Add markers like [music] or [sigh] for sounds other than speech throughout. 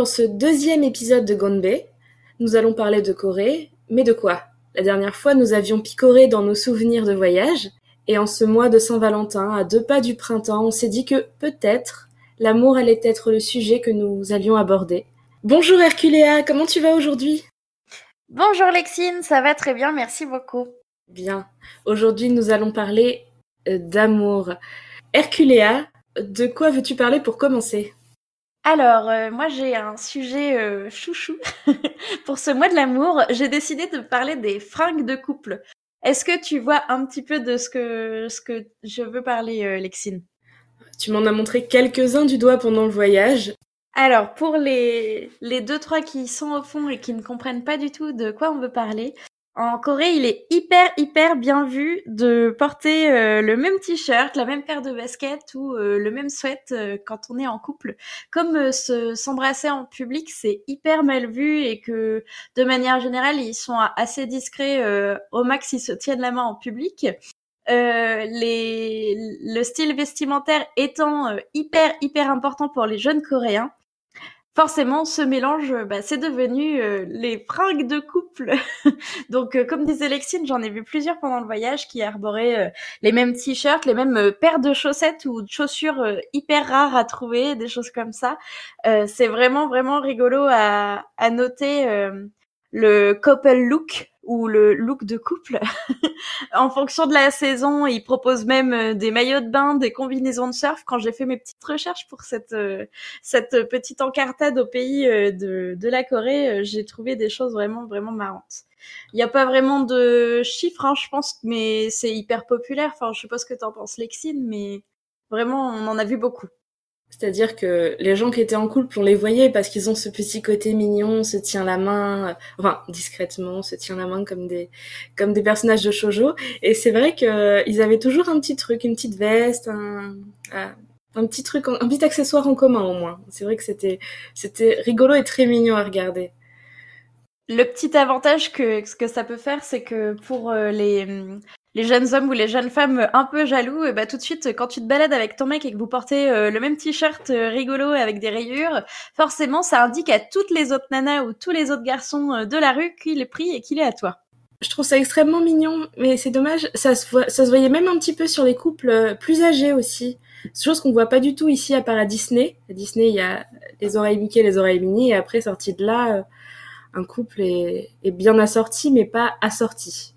dans ce deuxième épisode de Gonbe. Nous allons parler de Corée, mais de quoi? La dernière fois, nous avions picoré dans nos souvenirs de voyage, et en ce mois de Saint-Valentin, à deux pas du printemps, on s'est dit que peut-être l'amour allait être le sujet que nous allions aborder. Bonjour Herculéa, comment tu vas aujourd'hui? Bonjour Lexine, ça va très bien, merci beaucoup. Bien, aujourd'hui nous allons parler euh, d'amour. Herculéa, de quoi veux-tu parler pour commencer? Alors, euh, moi j'ai un sujet euh, chouchou [laughs] pour ce mois de l'amour. J'ai décidé de parler des fringues de couple. Est-ce que tu vois un petit peu de ce que, ce que je veux parler, euh, Lexine? Tu m'en as montré quelques-uns du doigt pendant le voyage. Alors, pour les, les deux, trois qui sont au fond et qui ne comprennent pas du tout de quoi on veut parler, en Corée, il est hyper, hyper bien vu de porter euh, le même t-shirt, la même paire de baskets ou euh, le même sweat euh, quand on est en couple. Comme se- s'embrasser en public, c'est hyper mal vu et que de manière générale, ils sont assez discrets. au max, ils se tiennent la main en public. Le style vestimentaire étant hyper, hyper important pour les jeunes Coréens, forcément, ce mélange, bah, c'est devenu euh, les fringues de couple. [laughs] Donc, euh, comme disait Lexine, j'en ai vu plusieurs pendant le voyage qui arboraient euh, les mêmes t-shirts, les mêmes euh, paires de chaussettes ou de chaussures euh, hyper rares à trouver, des choses comme ça. C'est vraiment, vraiment rigolo à, noter le couple look ou le look de couple. [laughs] en fonction de la saison, ils proposent même euh, des maillots de bain, des combinaisons de surf. Quand j'ai fait mes petites recherches pour cette euh, cette petite encartade au pays euh, de, de la Corée, j'ai trouvé des choses vraiment, vraiment marrantes. Il n'y a pas vraiment de chiffres, hein, je pense, mais c'est hyper populaire. Enfin, je sais pas ce que t'en penses, Lexine, mais vraiment, on en a vu beaucoup. C'est-à-dire que les gens qui étaient en couple, on les voyait parce qu'ils ont ce petit côté mignon, on se tient la main, enfin discrètement, se tient la main comme des comme des personnages de shojo. Et c'est vrai que euh, ils avaient toujours un petit truc, une petite veste, un un, petit truc, un petit accessoire en commun au moins. C'est vrai que c'était c'était rigolo et très mignon à regarder. Le petit avantage que ce que ça peut faire, c'est que pour euh, les les jeunes hommes ou les jeunes femmes un peu jaloux, et bah tout de suite, quand tu te balades avec ton mec et que vous portez euh, le même t-shirt euh, rigolo avec des rayures, forcément, ça indique à toutes les autres nanas ou tous les autres garçons euh, de la rue qu'il est pris et qu'il est à toi. Je trouve ça extrêmement mignon, mais c'est dommage, ça se, voyait même un petit peu sur les couples euh, plus âgés aussi. C'est chose qu'on voit pas du tout ici à part à Disney. À Disney, il y a les oreilles Mickey, les oreilles Minnie, et après, sorti de là, euh, un couple est bien assorti, mais pas assorti.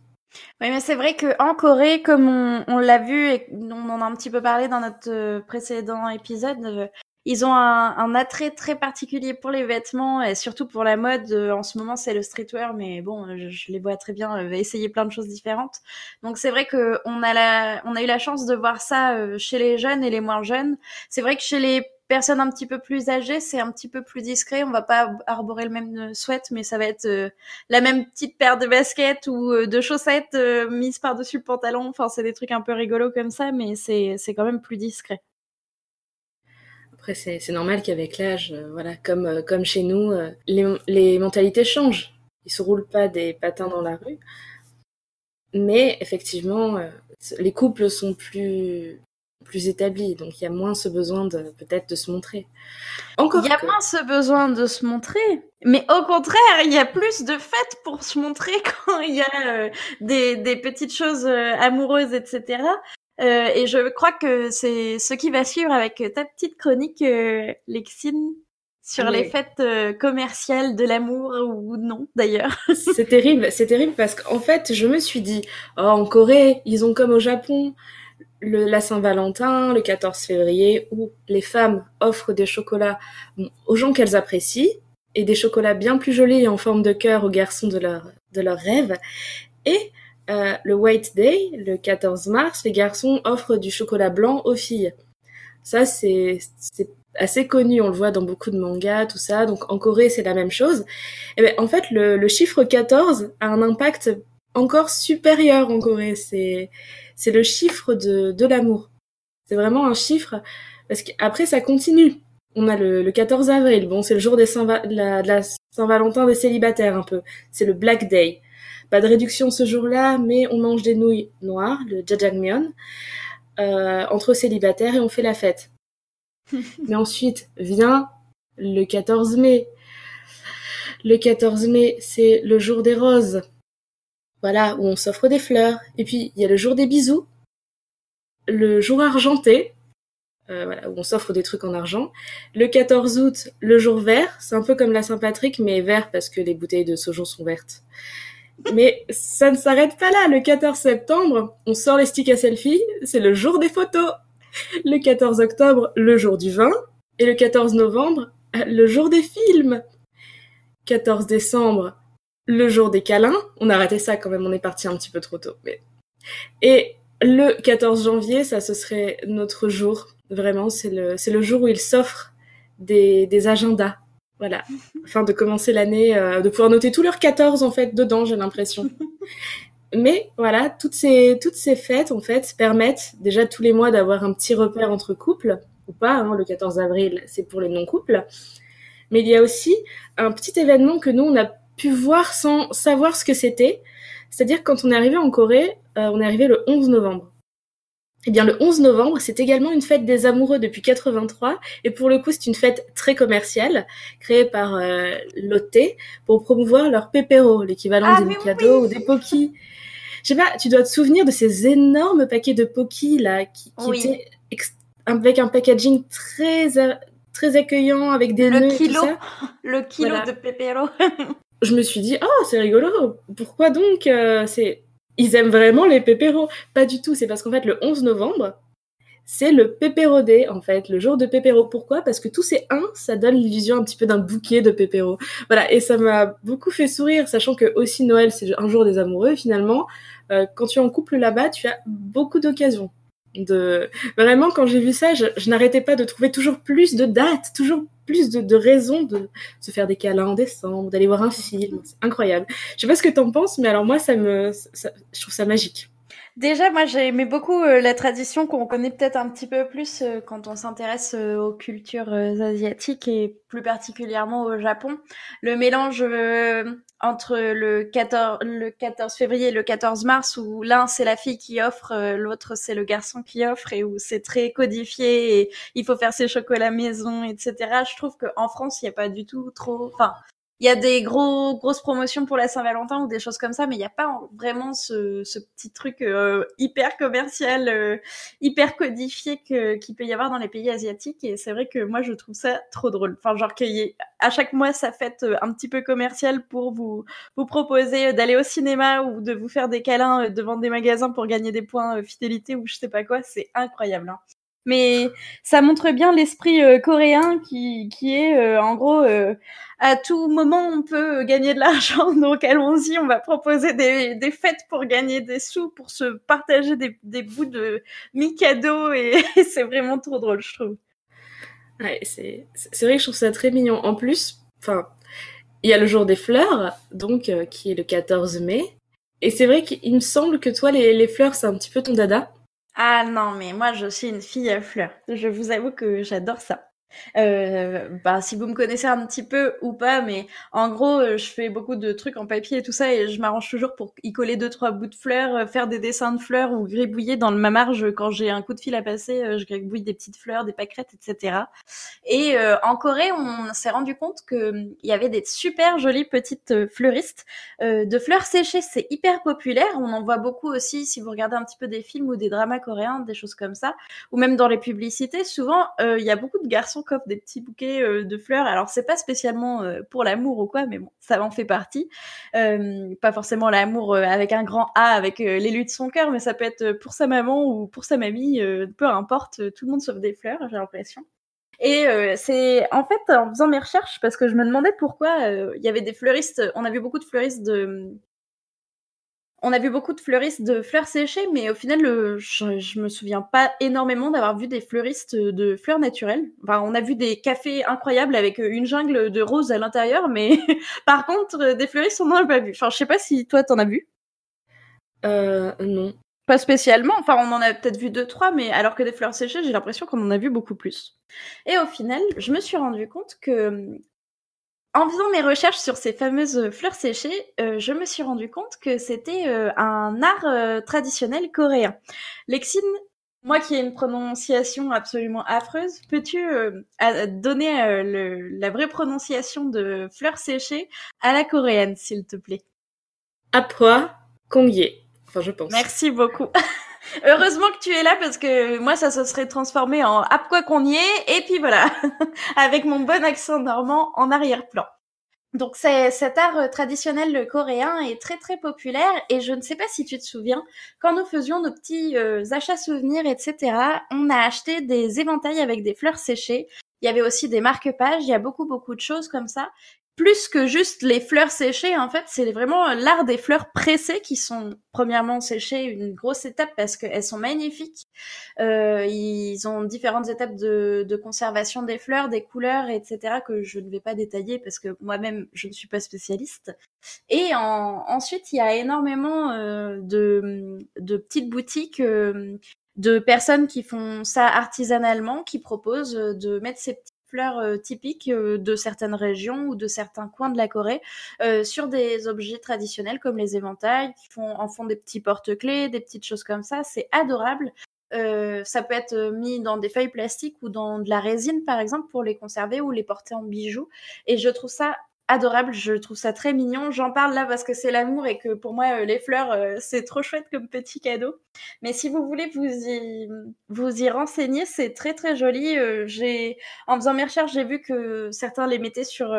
Oui, mais c'est vrai que en Corée, comme on, on l'a vu et on en a un petit peu parlé dans notre euh, précédent épisode, euh, ils ont un, un attrait très particulier pour les vêtements et surtout pour la mode. Euh, en ce moment, c'est le streetwear, mais bon, je, je les vois très bien essayer plein de choses différentes. Donc c'est vrai que on a on a eu la chance de voir ça chez les jeunes et les moins jeunes. C'est vrai que chez les personnes un petit peu plus âgées, c'est un petit peu plus discret. On va pas arborer le même euh, sweat, mais ça va être euh, la même petite paire de baskets ou euh, de chaussettes mises par-dessus le pantalon. Enfin, c'est des trucs un peu rigolos comme ça, mais c'est quand même plus discret. Après, c'est normal qu'avec l'âge, voilà, comme, comme chez nous, les, les mentalités changent. Ils se roulent pas des patins dans la rue. Mais effectivement, les couples sont plus, plus établis, donc il y a moins ce besoin de peut-être de se montrer. Encore Il y a que- moins ce besoin de se montrer, mais au contraire, il y a plus de fêtes pour se montrer [laughs] quand il y a euh, des, des petites choses euh, amoureuses, etc. Euh, et je crois que c'est ce qui va suivre avec ta petite chronique, Lexine, sur les fêtes commerciales de l'amour ou non, d'ailleurs. [laughs] C'est terrible, c'est terrible parce qu'en fait, je me suis dit, oh, en Corée, ils ont comme au Japon le, la Saint-Valentin, le 14 février, où les femmes offrent des chocolats aux gens qu'elles apprécient et des chocolats bien plus jolis et en forme de cœur aux garçons de leur, de leur rêve. Et euh, le White Day, le 14 mars, les garçons offrent du chocolat blanc aux filles. Ça, c'est assez connu, on le voit dans beaucoup de mangas, tout ça. Donc en Corée, c'est la même chose. Et ben, en fait, le, le chiffre 14 a un impact encore supérieur en Corée. C'est c'est le chiffre de, de l'amour. C'est vraiment un chiffre parce qu'après ça continue. on a le, le 14 avril. Bon, c'est le jour des Saint de la, de la Saint-Valentin des célibataires un peu. C'est le Black Day. Pas de réduction ce jour-là, mais on mange des nouilles noires, le jajangmyeon, euh, entre célibataires et on fait la fête. [laughs] mais ensuite vient le 14 mai. Le 14 mai, c'est le jour des roses. Voilà, où on s'offre des fleurs. Et puis, il y a le jour des bisous. Le jour argenté, euh, voilà, où on s'offre des trucs en argent. Le 14 août, le jour vert, c'est un peu comme la Saint-Patrick, mais vert parce que les bouteilles de Sojon sont vertes. Mais ça ne s'arrête pas là. Le 14 septembre, on sort les sticks à selfie, c'est le jour des photos. Le 14 octobre, le jour du vin. Et le 14 novembre, le jour des films. 14 décembre, le jour des câlins. On a raté ça quand même, on est parti un petit peu trop tôt. Mais... Et le 14 janvier, ça ce serait notre jour. Vraiment, c'est le, c'est le jour où il s'offre des, des agendas. Voilà. [laughs] Afin de commencer l'année, euh, de pouvoir noter tous leurs 14 en fait dedans, j'ai l'impression. [laughs] Mais voilà, toutes ces, toutes ces fêtes en fait permettent déjà tous les mois d'avoir un petit repère entre couples, ou pas, hein, le 14 avril c'est pour les non-couples. Mais il y a aussi un petit événement que nous on a pu voir sans savoir ce que c'était. C'est-à-dire quand on est arrivé en Corée, euh, on est arrivé le 11 novembre. Eh bien, le 11 novembre, c'est également une fête des amoureux depuis 83, et pour le coup, c'est une fête très commerciale, créée par euh, Lotte pour promouvoir leur pépéro, l'équivalent Ah, des Mikado oui ou des Poki. Je sais pas, tu dois te souvenir de ces énormes paquets de Poki là, qui, qui Oui. étaient avec un packaging très a- très accueillant, avec des Le nœuds et tout kilo. ça. Le kilo Voilà. de pépéro. [laughs] je me suis dit oh c'est rigolo pourquoi donc euh, c'est ils aiment vraiment les pépéros. Pas du tout c'est parce qu'en fait le 11 novembre c'est le pépéro day en fait le jour de pépéro. Pourquoi? Parce que tous ces 1 ça donne l'illusion un petit peu d'un bouquet de pépéros voilà et ça m'a beaucoup fait sourire sachant que aussi Noël c'est un jour des amoureux finalement. Euh, quand tu es en couple là-bas tu as beaucoup d'occasions de vraiment quand j'ai vu ça je, je n'arrêtais pas de trouver toujours plus de dates toujours plus de, de raisons de se faire des câlins en décembre, d'aller voir un film. C'est incroyable. Je sais pas ce que t'en penses, mais alors moi, ça me, ça- je trouve ça magique. Déjà, moi, j'aimais beaucoup euh, la tradition qu'on connaît peut-être un petit peu plus euh, quand on s'intéresse euh, aux cultures asiatiques et plus particulièrement au Japon. Le mélange entre le 14, le 14 février et le 14 mars où l'un c'est la fille qui offre, l'autre c'est le garçon qui offre et où c'est très codifié et il faut faire ses chocolats maison, etc. Je trouve qu'en France, il n'y a pas du tout trop... Enfin, il y a des gros grosses promotions pour la Saint-Valentin ou des choses comme ça, mais il n'y a pas en- vraiment ce, ce petit truc euh, hyper commercial, euh, hyper codifié que qu'il peut y avoir dans les pays asiatiques. Et c'est vrai que moi je trouve ça trop drôle. Enfin genre qu'il y ait à chaque mois ça fête euh, un petit peu commercial pour vous vous proposer euh, d'aller au cinéma ou de vous faire des câlins euh, devant des magasins pour gagner des points fidélité ou je sais pas quoi. C'est incroyable. hein. Mais ça montre bien l'esprit euh, coréen qui, qui est euh, en gros euh, à tout moment on peut gagner de l'argent [laughs] donc allons-y on va proposer des, des fêtes pour gagner des sous pour se partager des, des bouts de Mikado et, [laughs] c'est vraiment trop drôle je trouve. Ouais, c'est, vrai que je trouve ça très mignon. En plus, enfin, il y a le jour des fleurs, donc, qui est le 14 mai. Et c'est vrai qu'il me semble que toi, les, les fleurs, c'est un petit peu ton dada. Ah non mais moi je suis une fille à fleurs. Je vous avoue que j'adore ça. Bah si vous me connaissez un petit peu ou pas, mais en gros euh, je fais beaucoup de trucs en papier et tout ça et je m'arrange toujours pour y coller deux trois bouts de fleurs, euh, faire des dessins de fleurs ou gribouiller dans ma marge quand j'ai un coup de fil à passer, je gribouille des petites fleurs, des pâquerettes, etc. Et en Corée on s'est rendu compte que il y avait des super jolies petites fleuristes de fleurs séchées, c'est hyper populaire. On en voit beaucoup aussi si vous regardez un petit peu des films ou des dramas coréens, des choses comme ça, ou même dans les publicités. Souvent, il y a beaucoup de garçons qui offrent des petits bouquets euh, de fleurs. Alors, c'est pas spécialement euh, pour l'amour ou quoi, mais bon, ça en fait partie. Euh, pas forcément l'amour avec un grand A, avec l'élu de son cœur, mais ça peut être pour sa maman ou pour sa mamie, peu importe. Tout le monde s'offre des fleurs, j'ai l'impression. Et c'est en fait en faisant mes recherches parce que je me demandais pourquoi il y avait des fleuristes. On a vu beaucoup de fleuristes de, on a vu beaucoup de fleuristes de fleurs séchées, mais au final, je, je me souviens pas énormément d'avoir vu des fleuristes de fleurs naturelles. Enfin, on a vu des cafés incroyables avec euh, une jungle de roses à l'intérieur, mais [laughs] par contre, euh, des fleuristes, on n'en a pas vu. Enfin, je sais pas si toi t'en as vu. Euh, non. Pas spécialement, enfin on en a peut-être vu deux, trois, mais alors que des fleurs séchées, j'ai l'impression qu'on en a vu beaucoup plus. Et au final, je me suis rendu compte que en faisant mes recherches sur ces fameuses fleurs séchées, euh, je me suis rendu compte que c'était euh, un art euh, traditionnel coréen. Lexine, moi qui ai une prononciation absolument affreuse, peux-tu donner la vraie prononciation de fleurs séchées à la coréenne, s'il te plaît? Apwa Kongye. Enfin, je pense. Merci beaucoup. [laughs] Heureusement que tu es là parce que moi ça se serait transformé en à quoi qu'on y est? Et puis voilà [laughs] avec mon bon accent normand en arrière-plan. Donc cet art euh, traditionnel coréen est très très populaire et je ne sais pas si tu te souviens quand nous faisions nos petits euh, achats souvenirs etc. On a acheté des éventails avec des fleurs séchées. Il y avait aussi des marque-pages. Il y a beaucoup beaucoup de choses comme ça plus que juste les fleurs séchées, en fait, c'est vraiment l'art des fleurs pressées qui sont premièrement séchées, une grosse étape parce qu'elles sont magnifiques. Euh, ils ont différentes étapes de, de, conservation des fleurs, des couleurs, etc. que je ne vais pas détailler parce que moi-même je ne suis pas spécialiste. Et en, ensuite, il y a énormément euh, de, de, petites boutiques. Euh, de personnes qui font ça artisanalement, qui proposent de mettre ces fleurs euh, typiques euh, de certaines régions ou de certains coins de la Corée euh, sur des objets traditionnels comme les éventails, qui font, en font des petits porte-clés, des petites choses comme ça. C'est adorable. ça peut être mis dans des feuilles plastiques ou dans de la résine, par exemple, pour les conserver ou les porter en bijoux. Et je trouve ça adorable, je trouve ça très mignon. J'en parle là parce que c'est l'amour et que pour moi euh, les fleurs euh, c'est trop chouette comme petit cadeau. Mais si vous voulez vous y vous y renseigner, c'est très très joli. Euh, j'ai en faisant mes recherches, j'ai vu que certains les mettaient sur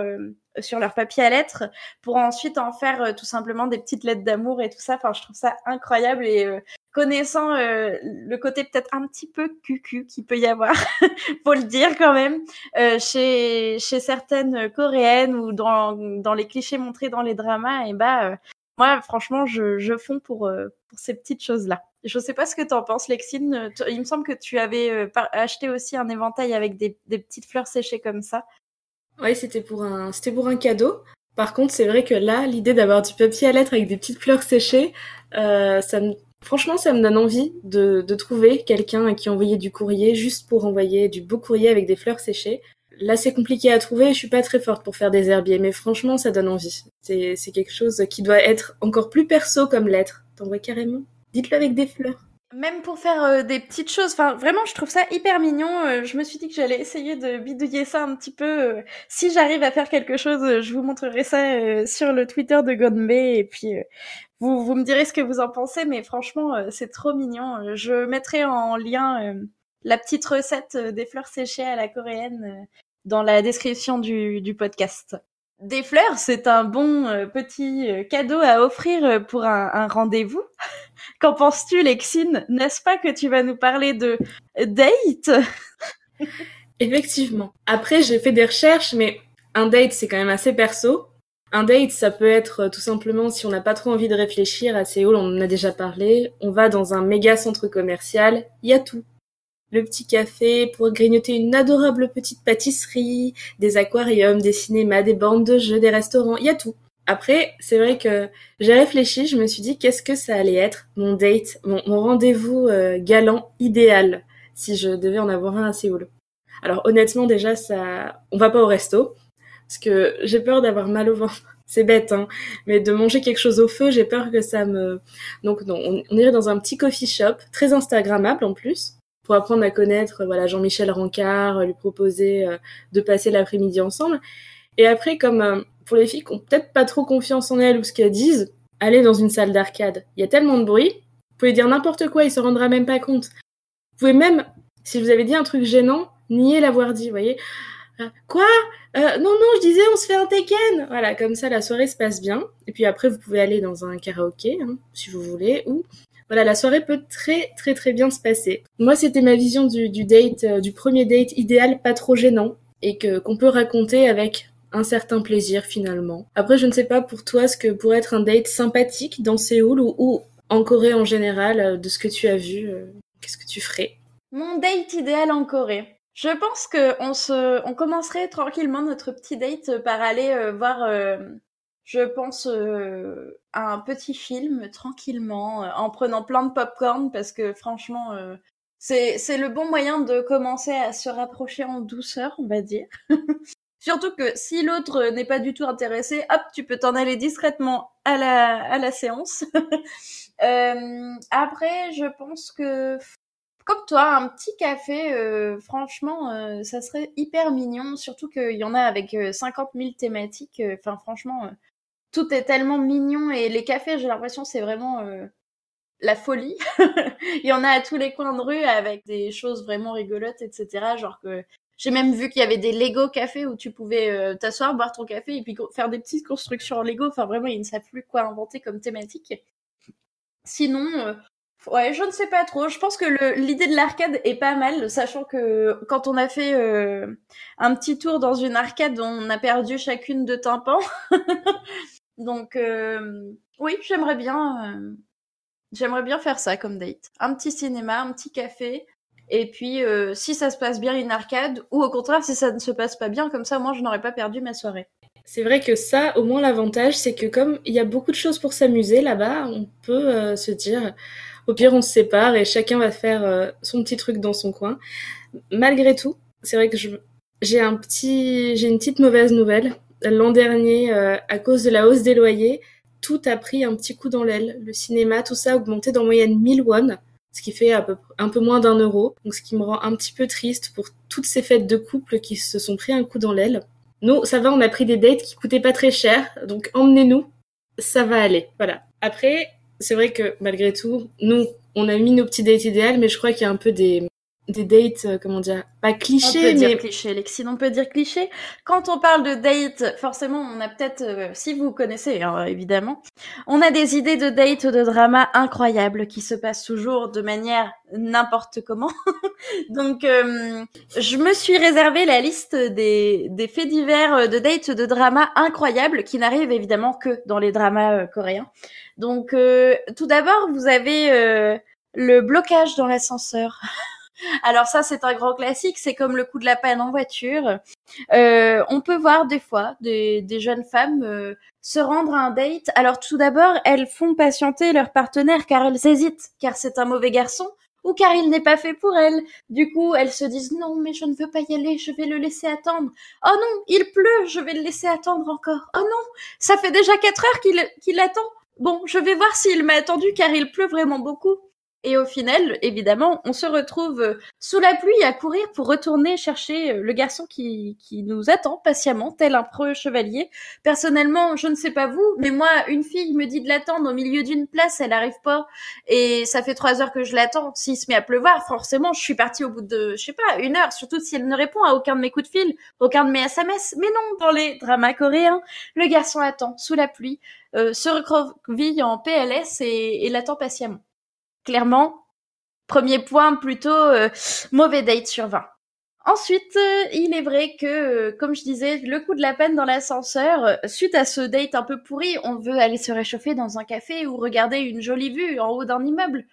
sur leur papier à lettres pour ensuite en faire tout simplement des petites lettres d'amour et tout ça. Enfin, je trouve ça incroyable et connaissant euh, le côté peut-être un petit peu cucu qui peut y avoir, [laughs] faut le dire quand même, euh, chez, chez certaines coréennes ou dans, dans les clichés montrés dans les dramas, et bah euh, moi franchement je, je fonds pour, pour ces petites choses-là. Je sais pas ce que tu en penses, Lexine. Il me semble que tu avais acheté aussi un éventail avec des, des petites fleurs séchées comme ça. Oui, c'était pour un c'était pour un cadeau. Par contre, c'est vrai que là, l'idée d'avoir du papier à lettres avec des petites fleurs séchées, euh, ça me Franchement, ça me donne envie de, trouver quelqu'un à qui envoyer du courrier juste pour envoyer du beau courrier avec des fleurs séchées. Là, c'est compliqué à trouver. Je suis pas très forte pour faire des herbiers, mais franchement, ça donne envie. C'est, c'est quelque chose qui doit être encore plus perso comme lettre. T'envoies carrément? Dites-le avec des fleurs. Même pour faire euh, des petites choses, enfin vraiment, je trouve ça hyper mignon. Euh, je me suis dit que j'allais essayer de bidouiller ça un petit peu. Euh, si j'arrive à faire quelque chose, je vous montrerai ça sur le Twitter de Gonbe et puis vous, vous me direz ce que vous en pensez, mais franchement, c'est trop mignon. Je mettrai en lien la petite recette des fleurs séchées à la coréenne dans la description du, du podcast. Des fleurs, c'est un bon petit cadeau à offrir pour un, rendez-vous. [laughs] Qu'en penses-tu, Lexine? N'est-ce pas que tu vas nous parler de date? [laughs] Effectivement. Après, j'ai fait des recherches, mais un date, c'est quand même assez perso. Un date, ça peut être euh, tout simplement si on n'a pas trop envie de réfléchir à Séoul, on en a déjà parlé, on va dans un méga centre commercial, il y a tout. Le petit café pour grignoter une adorable petite pâtisserie, des aquariums, des cinémas, des bandes de jeux, des restaurants, il y a tout. Après, c'est vrai que j'ai réfléchi, je me suis dit qu'est-ce que ça allait être mon date, mon, rendez-vous euh, galant idéal si je devais en avoir un à Séoul. Alors honnêtement déjà ça, on va pas au resto parce que j'ai peur d'avoir mal au ventre. [laughs] C'est bête, hein, mais de manger quelque chose au feu, j'ai peur que ça me. Donc non, on, irait dans un petit coffee shop très instagrammable en plus pour apprendre à connaître voilà Jean-Michel Rancard, lui proposer euh, de passer l'après-midi ensemble. Et après, comme euh, pour les filles qui ont peut-être pas trop confiance en elles ou ce qu'elles disent, allez dans une salle d'arcade. Il y a tellement de bruit, vous pouvez dire n'importe quoi, il se rendra même pas compte. Vous pouvez même, si vous avez dit un truc gênant, nier l'avoir dit, vous voyez. Euh, quoi? Euh, Non, non, je disais on se fait un Tekken Voilà, comme ça la soirée se passe bien. Et puis après, vous pouvez aller dans un karaoké, hein, si vous voulez, ou... Voilà, la soirée peut très très très bien se passer. Moi, c'était ma vision du, date, euh, du premier date idéal, pas trop gênant, et que qu'on peut raconter avec un certain plaisir finalement. Après, je ne sais pas pour toi ce que pourrait être un date sympathique dans Séoul ou, en Corée en général, euh, de ce que tu as vu, euh, qu'est-ce que tu ferais? Mon date idéal en Corée. Je pense que on se, on commencerait tranquillement notre petit date par aller voir je pense euh, à un petit film tranquillement, euh, en prenant plein de popcorn parce que franchement, euh, c'est le bon moyen de commencer à se rapprocher en douceur, on va dire. [laughs] Surtout que si l'autre n'est pas du tout intéressé, hop, tu peux t'en aller discrètement à la à la séance. [laughs] après, je pense que comme toi, un petit café, franchement, ça serait hyper mignon. Surtout qu'il y en a avec 50 000 thématiques. Enfin, franchement, tout est tellement mignon et les cafés, j'ai l'impression, c'est vraiment euh, la folie. [laughs] Il y en a à tous les coins de rue avec des choses vraiment rigolotes, etc. Genre que j'ai même vu qu'il y avait des Lego cafés où tu pouvais euh, t'asseoir, boire ton café et puis faire des petites constructions en Lego. Enfin, vraiment, ils ne savent plus quoi inventer comme thématique. Sinon, euh, ouais, je ne sais pas trop. Je pense que l'idée de l'arcade est pas mal, sachant que quand on a fait un petit tour dans une arcade, on a perdu chacune de tympans. [laughs] Donc euh, oui, j'aimerais bien, euh, j'aimerais bien faire ça comme date. Un petit cinéma, un petit café, et puis euh, si ça se passe bien une arcade, ou au contraire si ça ne se passe pas bien, comme ça moi je n'aurais pas perdu ma soirée. C'est vrai que ça, au moins l'avantage, c'est que comme il y a beaucoup de choses pour s'amuser là-bas, on peut se dire, au pire on se sépare et chacun va faire son petit truc dans son coin. Malgré tout, c'est vrai que j'ai un petit, j'ai une petite mauvaise nouvelle l'an dernier, euh, à cause de la hausse des loyers, tout a pris un petit coup dans l'aile. Le cinéma, tout ça a augmenté d'en moyenne 1000 won, ce qui fait un peu moins d'un euro. Donc ce qui me rend un petit peu triste pour toutes ces fêtes de couple qui se sont pris un coup dans l'aile. Nous, ça va, on a pris des dates qui coûtaient pas très cher, donc emmenez-nous, ça va aller. Voilà. Après, c'est vrai que malgré tout, nous, on a mis nos petits dates idéales, mais je crois qu'il y a un peu des, des dates, euh, comment dire, pas clichés, on peut mais dire cliché, Lexine, on peut dire cliché. Quand on parle de date, forcément, on a peut-être, euh, si vous connaissez, hein, évidemment, on a des idées de date, de drama incroyables qui se passent toujours de manière n'importe comment. [laughs] Donc, euh, je me suis réservé la liste des, des faits divers de date, de drama incroyables qui n'arrivent évidemment que dans les dramas coréens. Donc, tout d'abord, vous avez le blocage dans l'ascenseur. [laughs] Alors ça, c'est un grand classique. C'est comme le coup de la panne en voiture. Euh, on peut voir des fois des, jeunes femmes euh, se rendre à un date. Alors tout d'abord, elles font patienter leur partenaire car elles hésitent, car c'est un mauvais garçon ou car il n'est pas fait pour elles. Du coup, elles se disent non, mais je ne veux pas y aller, je vais le laisser attendre. Oh non, il pleut, je vais le laisser attendre encore. Oh non, ça fait déjà quatre heures qu'il qu'il attend. Bon, je vais voir s'il m'a attendu car il pleut vraiment beaucoup. Et au final, évidemment, on se retrouve euh, sous la pluie à courir pour retourner chercher euh, le garçon qui, qui nous attend patiemment, tel un preux chevalier. Personnellement, je ne sais pas vous, mais moi, une fille me dit de l'attendre au milieu d'une place, elle arrive pas, et ça fait trois heures que je l'attends. S'il se met à pleuvoir, forcément, je suis partie au bout de, je sais pas, une heure, surtout si elle ne répond à aucun de mes coups de fil, aucun de mes SMS. Mais non, dans les dramas coréens, le garçon attend sous la pluie, euh, se recroqueville en PLS et, et l'attend patiemment clairement, premier point plutôt euh, mauvais date sur 20. Ensuite, euh, il est vrai que, euh, comme je disais, le coup de la peine dans l'ascenseur, suite à ce date un peu pourri, on veut aller se réchauffer dans un café ou regarder une jolie vue en haut d'un immeuble.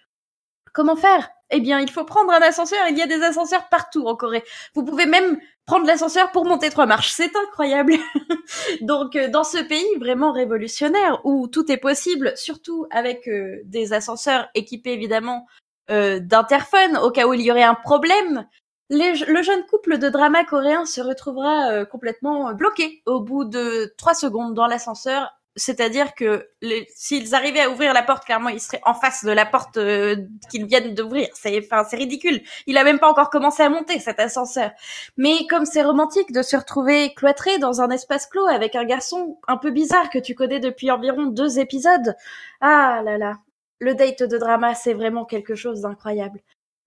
Comment faire? Eh bien, il faut prendre un ascenseur. Il y a des ascenseurs partout en Corée. Vous pouvez même prendre l'ascenseur pour monter trois marches. C'est incroyable. [laughs] Donc, euh, dans ce pays vraiment révolutionnaire où tout est possible, surtout avec euh, des ascenseurs équipés évidemment euh, d'interphones au cas où il y aurait un problème, le jeune couple de drama coréen se retrouvera complètement bloqué au bout de trois secondes dans l'ascenseur c'est-à-dire que s'ils arrivaient à ouvrir la porte, clairement, ils seraient en face de la porte euh, qu'ils viennent d'ouvrir. C'est, enfin, c'est ridicule. Il a même pas encore commencé à monter cet ascenseur. Mais comme c'est romantique de se retrouver cloîtré dans un espace clos avec un garçon un peu bizarre que tu connais depuis environ deux épisodes, ah là là, le date de drama, c'est vraiment quelque chose d'incroyable.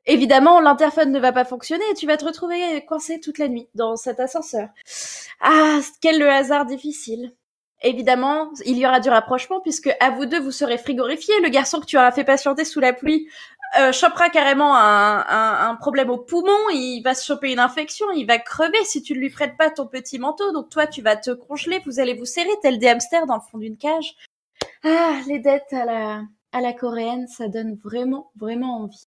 Évidemment, l'interphone ne va pas fonctionner et tu vas te retrouver coincé toute la nuit dans cet ascenseur. Ah, quel le hasard difficile. Évidemment, il y aura du rapprochement puisque à vous deux, vous serez frigorifiés. Le garçon que tu auras fait patienter sous la pluie euh, chopera carrément un, problème au poumon, il va se choper une infection, il va crever si tu ne lui prêtes pas ton petit manteau. Donc toi, tu vas te congeler, vous allez vous serrer tel des hamsters dans le fond d'une cage. Ah, les dettes à la, à la coréenne, ça donne vraiment, vraiment envie.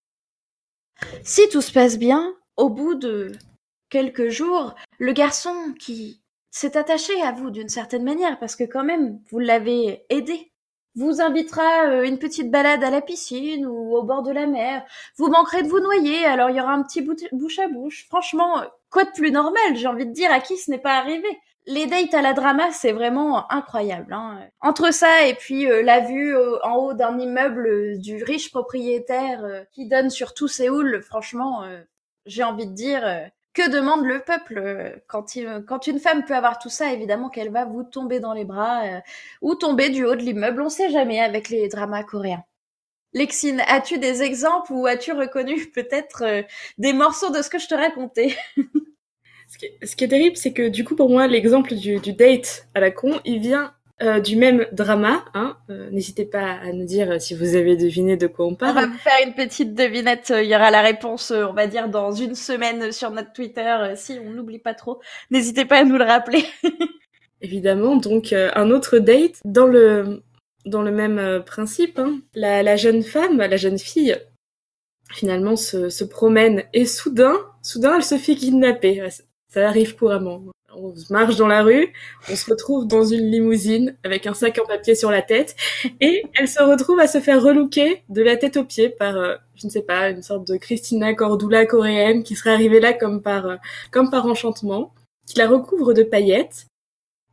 Si tout se passe bien, au bout de quelques jours, le garçon qui s'est attaché à vous d'une certaine manière parce que quand même vous l'avez aidé. Vous invitera euh, une petite balade à la piscine ou au bord de la mer. Vous manquerez de vous noyer, alors il y aura un petit bouche à bouche. Franchement, quoi de plus normal, j'ai envie de dire, à qui ce n'est pas arrivé? Les dates à la drama, c'est vraiment incroyable. Hein. Entre ça et puis euh, la vue euh, en haut d'un immeuble du riche propriétaire qui donne sur tout Séoul, franchement, j'ai envie de dire, que demande le peuple euh, quand, quand une femme peut avoir tout ça Évidemment qu'elle va vous tomber dans les bras euh, ou tomber du haut de l'immeuble. On sait jamais avec les dramas coréens. Lexine, as-tu des exemples ou as-tu reconnu [laughs] peut-être euh, des morceaux de ce que je te racontais? [laughs] Ce, qui est, terrible, c'est que du coup, pour moi, l'exemple du, du, date à la con, il vient euh, du même drama. Hein. Euh, N'hésitez pas à nous dire si vous avez deviné de quoi on parle. On va vous faire une petite devinette. Il y aura la réponse, euh, on va dire, dans une semaine sur notre Twitter, euh, si on n'oublie pas trop. N'hésitez pas à nous le rappeler. [laughs] Évidemment, donc un autre date dans le dans le même principe. Hein. La, la, jeune femme, la jeune fille, finalement se, se promène et soudain, soudain, elle se fait kidnapper. Ça arrive couramment on marche dans la rue, on se retrouve dans une limousine avec un sac en papier sur la tête et elle se retrouve à se faire relooker de la tête aux pieds par, euh, je ne sais pas, une sorte de Christina Cordula coréenne qui serait arrivée là comme par, euh, comme par enchantement, qui la recouvre de paillettes,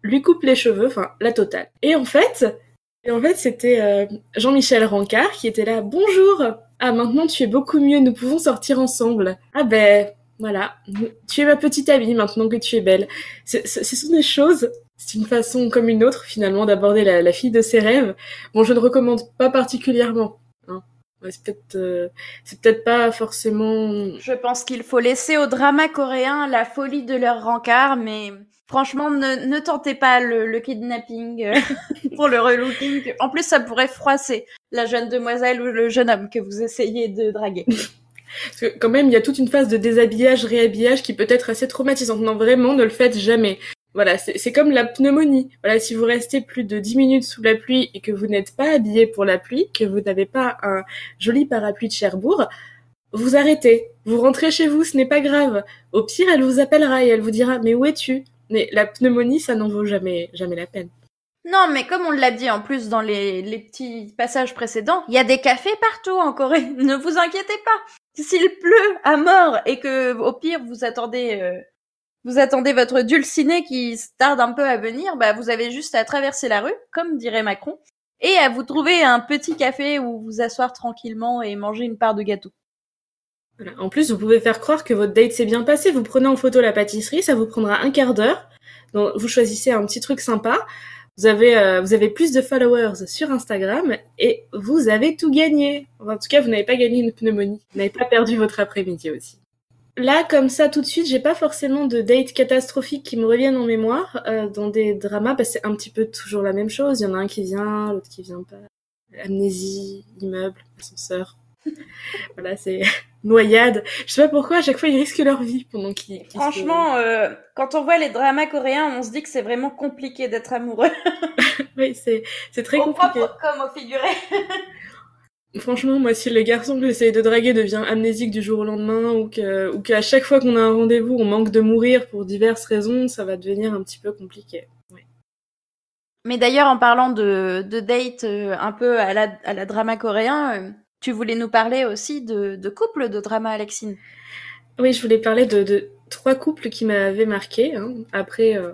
lui coupe les cheveux, enfin la totale. Et en fait, et en fait c'était euh, Jean-Michel Rancard qui était là. Bonjour. Ah maintenant tu es beaucoup mieux, nous pouvons sortir ensemble. Ah ben voilà, tu es ma petite amie maintenant que tu es belle. Ce, sont des choses, c'est une façon comme une autre finalement d'aborder la, fille de ses rêves. Bon, je ne recommande pas particulièrement. Hein. C'est peut-être, euh, peut-être pas forcément. Je pense qu'il faut laisser au drama coréen la folie de leur rencard, mais franchement, ne, ne tentez pas le, le kidnapping euh, [laughs] pour le relooking. En plus, ça pourrait froisser la jeune demoiselle ou le jeune homme que vous essayez de draguer. [laughs] Parce que quand même, il y a toute une phase de déshabillage, réhabillage qui peut être assez traumatisante. Non, vraiment, ne le faites jamais. Voilà, c'est comme la pneumonie. Voilà, si vous restez plus de 10 minutes sous la pluie et que vous n'êtes pas habillé pour la pluie, que vous n'avez pas un joli parapluie de Cherbourg, vous arrêtez. Vous rentrez chez vous, ce n'est pas grave. Au pire, elle vous appellera et elle vous dira, mais où es-tu? Mais la pneumonie, ça n'en vaut jamais, jamais la peine. Non, mais comme on l'a dit en plus dans les, les petits passages précédents, il y a des cafés partout en Corée. [laughs] Ne vous inquiétez pas s'il pleut à mort et que au pire vous attendez euh, vous attendez votre dulciné qui tarde un peu à venir, bah vous avez juste à traverser la rue, comme dirait Macron, et à vous trouver un petit café où vous asseoir tranquillement et manger une part de gâteau. En plus, vous pouvez faire croire que votre date s'est bien passé. Vous prenez en photo la pâtisserie, ça vous prendra un quart d'heure. Donc, vous choisissez un petit truc sympa. Vous avez, euh, vous avez plus de followers sur Instagram et vous avez tout gagné. en tout cas, vous n'avez pas gagné une pneumonie. Vous n'avez pas perdu votre après-midi aussi. Là, comme ça, tout de suite, j'ai pas forcément de dates catastrophiques qui me reviennent en mémoire. Euh, dans des dramas, bah, c'est un petit peu toujours la même chose. Il y en a un qui vient, l'autre qui vient pas. Amnésie, immeuble, ascenseur. [laughs] voilà, c'est noyade. Je sais pas pourquoi, à chaque fois, ils risquent leur vie pendant qu'ils... Franchement, euh, quand on voit les dramas coréens, on se dit que c'est vraiment compliqué d'être amoureux. [laughs] oui, c'est, c'est très compliqué. comme au figuré. [laughs] Franchement, moi, si le garçon que j'essaye de draguer devient amnésique du jour au lendemain, ou que, ou qu'à chaque fois qu'on a un rendez-vous, on manque de mourir pour diverses raisons, ça va devenir un petit peu compliqué. Mais d'ailleurs, en parlant de, de date euh, un peu à la, à la drama coréen, euh, tu voulais nous parler aussi de, de couples de drama, Alexine. Oui, je voulais parler de, de trois couples qui m'avaient marqué. Hein. Après, euh,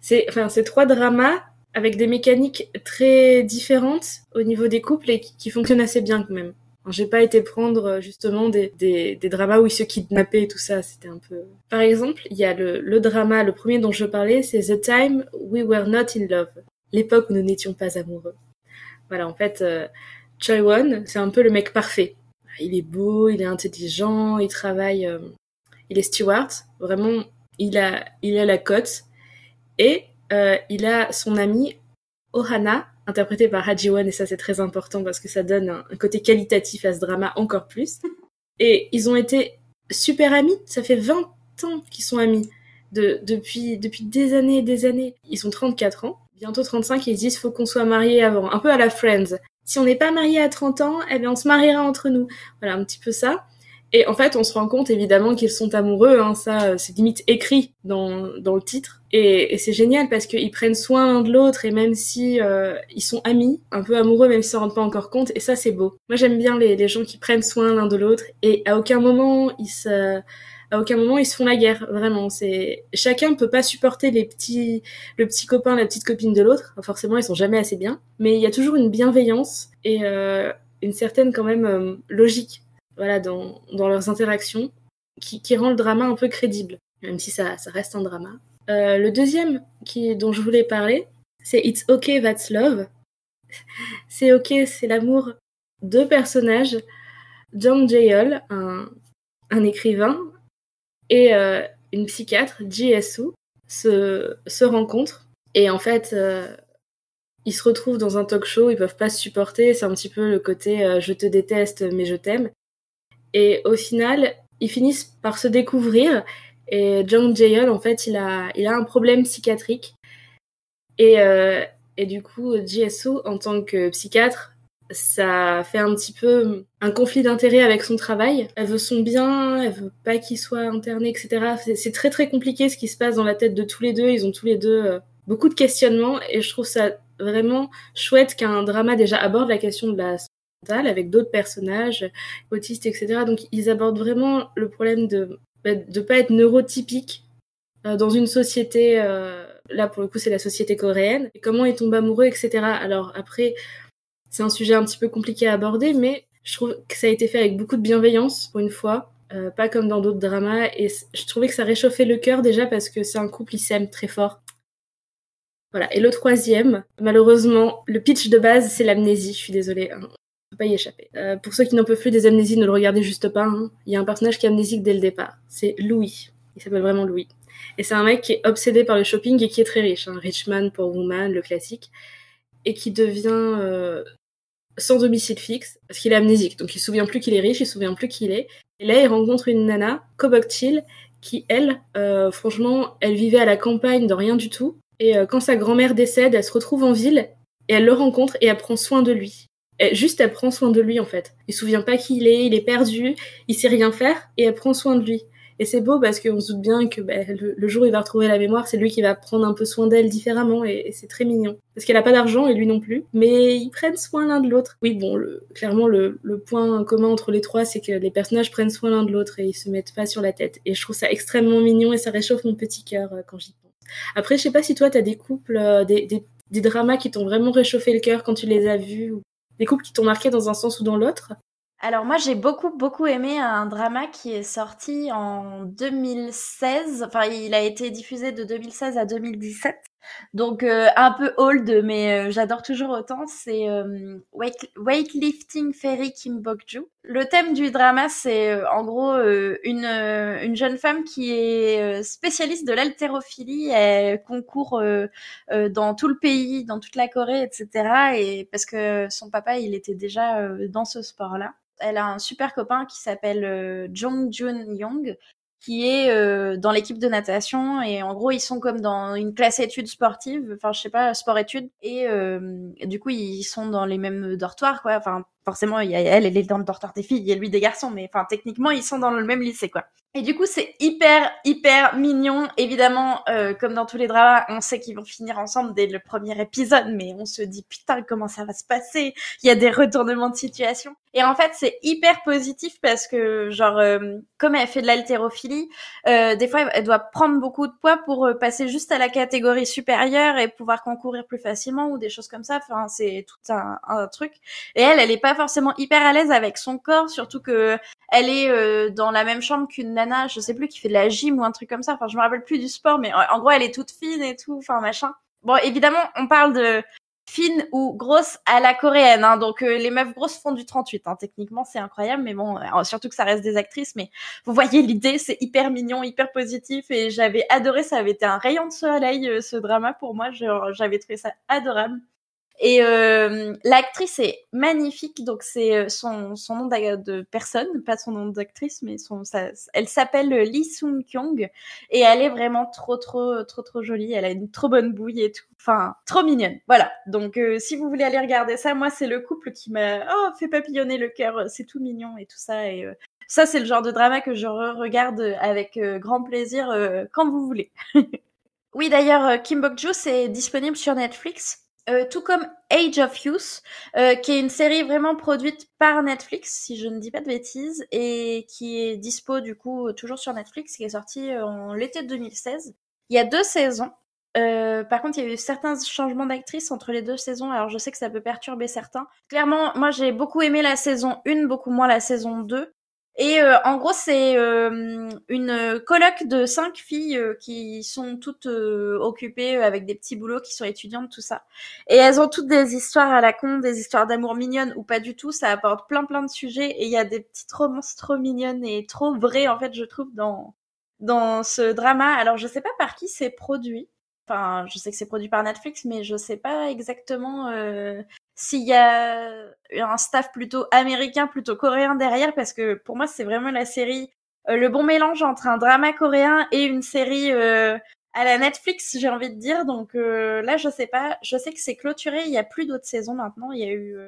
c'est enfin trois dramas avec des mécaniques très différentes au niveau des couples et qui, fonctionnent assez bien quand même. J'ai pas été prendre euh, justement des, des, des, dramas où ils se kidnappaient et tout ça, c'était un peu... Par exemple, il y a le, le drama, le premier dont je parlais, c'est The Time We Were Not in Love, l'époque où nous n'étions pas amoureux. Voilà, en fait, euh, Choi Won, c'est un peu le mec parfait. Il est beau, il est intelligent, il travaille, euh, il est steward. Vraiment, il a, il a la cote. Et euh, il a son ami Ohana, interprété par Haji Won, et ça c'est très important parce que ça donne un, côté qualitatif à ce drama encore plus. Et ils ont été super amis. Ça fait 20 ans qu'ils sont amis. De, depuis, depuis des années et des années. Ils ont 34 ans, bientôt 35, et ils disent faut qu'on soit mariés avant. Un peu à la Friends si on n'est pas marié à 30 ans, eh bien on se mariera entre nous. Voilà, un petit peu ça. Et en fait, on se rend compte évidemment qu'ils sont amoureux, hein, ça c'est limite écrit dans, dans le titre. Et, c'est génial parce qu'ils prennent soin l'un de l'autre et même si euh, ils sont amis, un peu amoureux même s'ils s'en rendent pas encore compte, et ça c'est beau. Moi j'aime bien les, les gens qui prennent soin l'un de l'autre et à aucun moment ils se à aucun moment ils se font la guerre vraiment. C'est chacun peut pas supporter les petits le petit copain la petite copine de l'autre. Forcément ils sont jamais assez bien. Mais il y a toujours une bienveillance et euh, une certaine quand même euh, logique voilà dans, dans leurs interactions qui, qui rend le drama un peu crédible même si ça, ça reste un drama. Euh, le deuxième qui dont je voulais parler c'est It's Okay That's Love. [laughs] C'est ok c'est l'amour deux personnages. John Jayol un un écrivain et euh, une psychiatre, JSU, se, se rencontrent. Et en fait, euh, ils se retrouvent dans un talk show, ils peuvent pas se supporter. C'est un petit peu le côté euh, je te déteste, mais je t'aime. Et au final, ils finissent par se découvrir. Et John Jayol, en fait, il a, il a un problème psychiatrique. Et, et du coup, JSU, en tant que psychiatre, ça fait un petit peu un conflit d'intérêt avec son travail. Elle veut son bien, elle veut pas qu'il soit interné, etc. C'est très très compliqué ce qui se passe dans la tête de tous les deux. Ils ont tous les deux euh, beaucoup de questionnements et je trouve ça vraiment chouette qu'un drama déjà aborde la question de la santé avec d'autres personnages autistes, etc. Donc ils abordent vraiment le problème de bah, de pas être neurotypique euh, dans une société. Euh, là pour le coup c'est la société coréenne. Comment ils tombent amoureux, etc. Alors après c'est un sujet un petit peu compliqué à aborder, mais je trouve que ça a été fait avec beaucoup de bienveillance pour une fois, euh, pas comme dans d'autres dramas. Et je trouvais que ça réchauffait le cœur déjà parce que c'est un couple qui s'aime très fort. Voilà. Et le troisième, malheureusement, le pitch de base, c'est l'amnésie. Je suis désolée, hein. on peut pas y échapper. Euh, pour ceux qui n'en peuvent plus des amnésies, ne le regardez juste pas. Hein. Il y a un personnage qui est amnésique dès le départ. C'est Louis. Il s'appelle vraiment Louis. Et c'est un mec qui est obsédé par le shopping et qui est très riche. Hein. Rich man pour woman, le classique. Et qui devient euh, sans domicile fixe, parce qu'il est amnésique, donc il se souvient plus qu'il est riche, il se souvient plus qui il est. Et là, il rencontre une nana, Koboktil, qui, elle, euh, franchement, elle vivait à la campagne de rien du tout. Et euh, quand sa grand-mère décède, elle se retrouve en ville, et elle le rencontre, et elle prend soin de lui. Juste, elle prend soin de lui, en fait. Il se souvient pas qui il est, il est perdu, il sait rien faire, et elle prend soin de lui. Et c'est beau parce qu'on se doute bien que bah, le, jour où il va retrouver la mémoire, c'est lui qui va prendre un peu soin d'elle différemment et, c'est très mignon. Parce qu'elle a pas d'argent et lui non plus, mais ils prennent soin l'un de l'autre. Oui, bon, le, clairement le, le, point commun entre les trois, c'est que les personnages prennent soin l'un de l'autre et ils se mettent pas sur la tête. Et je trouve ça extrêmement mignon et ça réchauffe mon petit cœur euh, quand j'y pense. Après, je sais pas si toi t'as des couples, euh, des, des, des dramas qui t'ont vraiment réchauffé le cœur quand tu les as vus, ou des couples qui t'ont marqué dans un sens ou dans l'autre. Alors moi j'ai beaucoup beaucoup aimé un drama qui est sorti en 2016. Enfin il a été diffusé de 2016 à 2017. Donc euh, un peu old mais euh, j'adore toujours autant. C'est euh, Weightlifting Fairy Kim Bok-ju. Le thème du drama c'est euh, en gros euh, une une jeune femme qui est spécialiste de l'haltérophilie. Elle concourt dans tout le pays, dans toute la Corée, etc. Et parce que son papa il était déjà dans ce sport là elle a un super copain qui s'appelle euh, Jong Jun Young qui est euh, dans l'équipe de natation et en gros ils sont comme dans une classe études sportives enfin je sais pas sport études et euh, du coup ils sont dans les mêmes dortoirs quoi forcément il y a elle elle est dans le dortoir des filles et lui des garçons mais enfin techniquement ils sont dans le même lycée quoi et du coup, c'est hyper, hyper mignon. Évidemment, euh, comme dans tous les dramas, on sait qu'ils vont finir ensemble dès le premier épisode, mais on se dit putain comment ça va se passer? Il y a des retournements de situation. Et en fait, c'est hyper positif parce que, genre, euh, comme elle fait de l'haltérophilie, euh, des fois, elle doit prendre beaucoup de poids pour euh, passer juste à la catégorie supérieure et pouvoir concourir plus facilement ou des choses comme ça. Enfin, c'est tout un, un truc. Et elle, elle est pas forcément hyper à l'aise avec son corps, surtout que elle est euh, dans la même chambre qu'une nana, je sais plus, qui fait de la gym ou un truc comme ça. Enfin, je me rappelle plus du sport, mais en, gros, elle est toute fine et tout, enfin machin. Bon, évidemment, on parle de fine ou grosse à la coréenne, hein, donc euh, les meufs grosses font du 38. Hein. Techniquement, c'est incroyable, mais bon, euh, surtout que ça reste des actrices. Mais vous voyez l'idée, c'est hyper mignon, hyper positif, et j'avais adoré. Ça avait été un rayon de soleil, ce drama pour moi. J'avais trouvé ça adorable. Et euh, l'actrice est magnifique, donc c'est euh, son, son nom de personne, pas son nom d'actrice, mais son, ça, elle s'appelle Lee Sung Kyung et elle est vraiment trop trop trop trop jolie. Elle a une trop bonne bouille et tout, enfin trop mignonne. Voilà. Donc euh, si vous voulez aller regarder ça, moi c'est le couple qui m'a oh fait papillonner le cœur. C'est tout mignon et tout ça et euh, ça c'est le genre de drama que je regarde avec grand plaisir quand vous voulez. [laughs] oui, d'ailleurs, Kim Bok-joo c'est disponible sur Netflix. Euh, tout comme Age of Youth, euh, qui est une série vraiment produite par Netflix, si je ne dis pas de bêtises, et qui est dispo du coup toujours sur Netflix, qui est sorti euh, en l'été 2016. Il y a deux saisons. par contre, il y a eu certains changements d'actrice entre les deux saisons, alors je sais que ça peut perturber certains. Clairement, moi j'ai beaucoup aimé la saison 1, beaucoup moins la saison 2. Et euh, en gros, c'est euh, une coloc de cinq filles euh, qui sont toutes occupées avec des petits boulots, qui sont étudiantes, tout ça. Et elles ont toutes des histoires à la con, des histoires d'amour mignonnes ou pas du tout. Ça apporte plein plein de sujets et il y a des petites romances trop mignonnes et trop vraies en fait, je trouve dans dans ce drama. Alors je sais pas par qui c'est produit. Enfin, je sais que c'est produit par Netflix, mais je sais pas exactement euh, s'il y a un staff plutôt américain, plutôt coréen derrière, parce que pour moi, c'est vraiment la série, euh, le bon mélange entre un drama coréen et une série euh, à la Netflix, j'ai envie de dire. Donc euh, là, je sais pas. Je sais que c'est clôturé. Il y a plus d'autres saisons maintenant. Il y a eu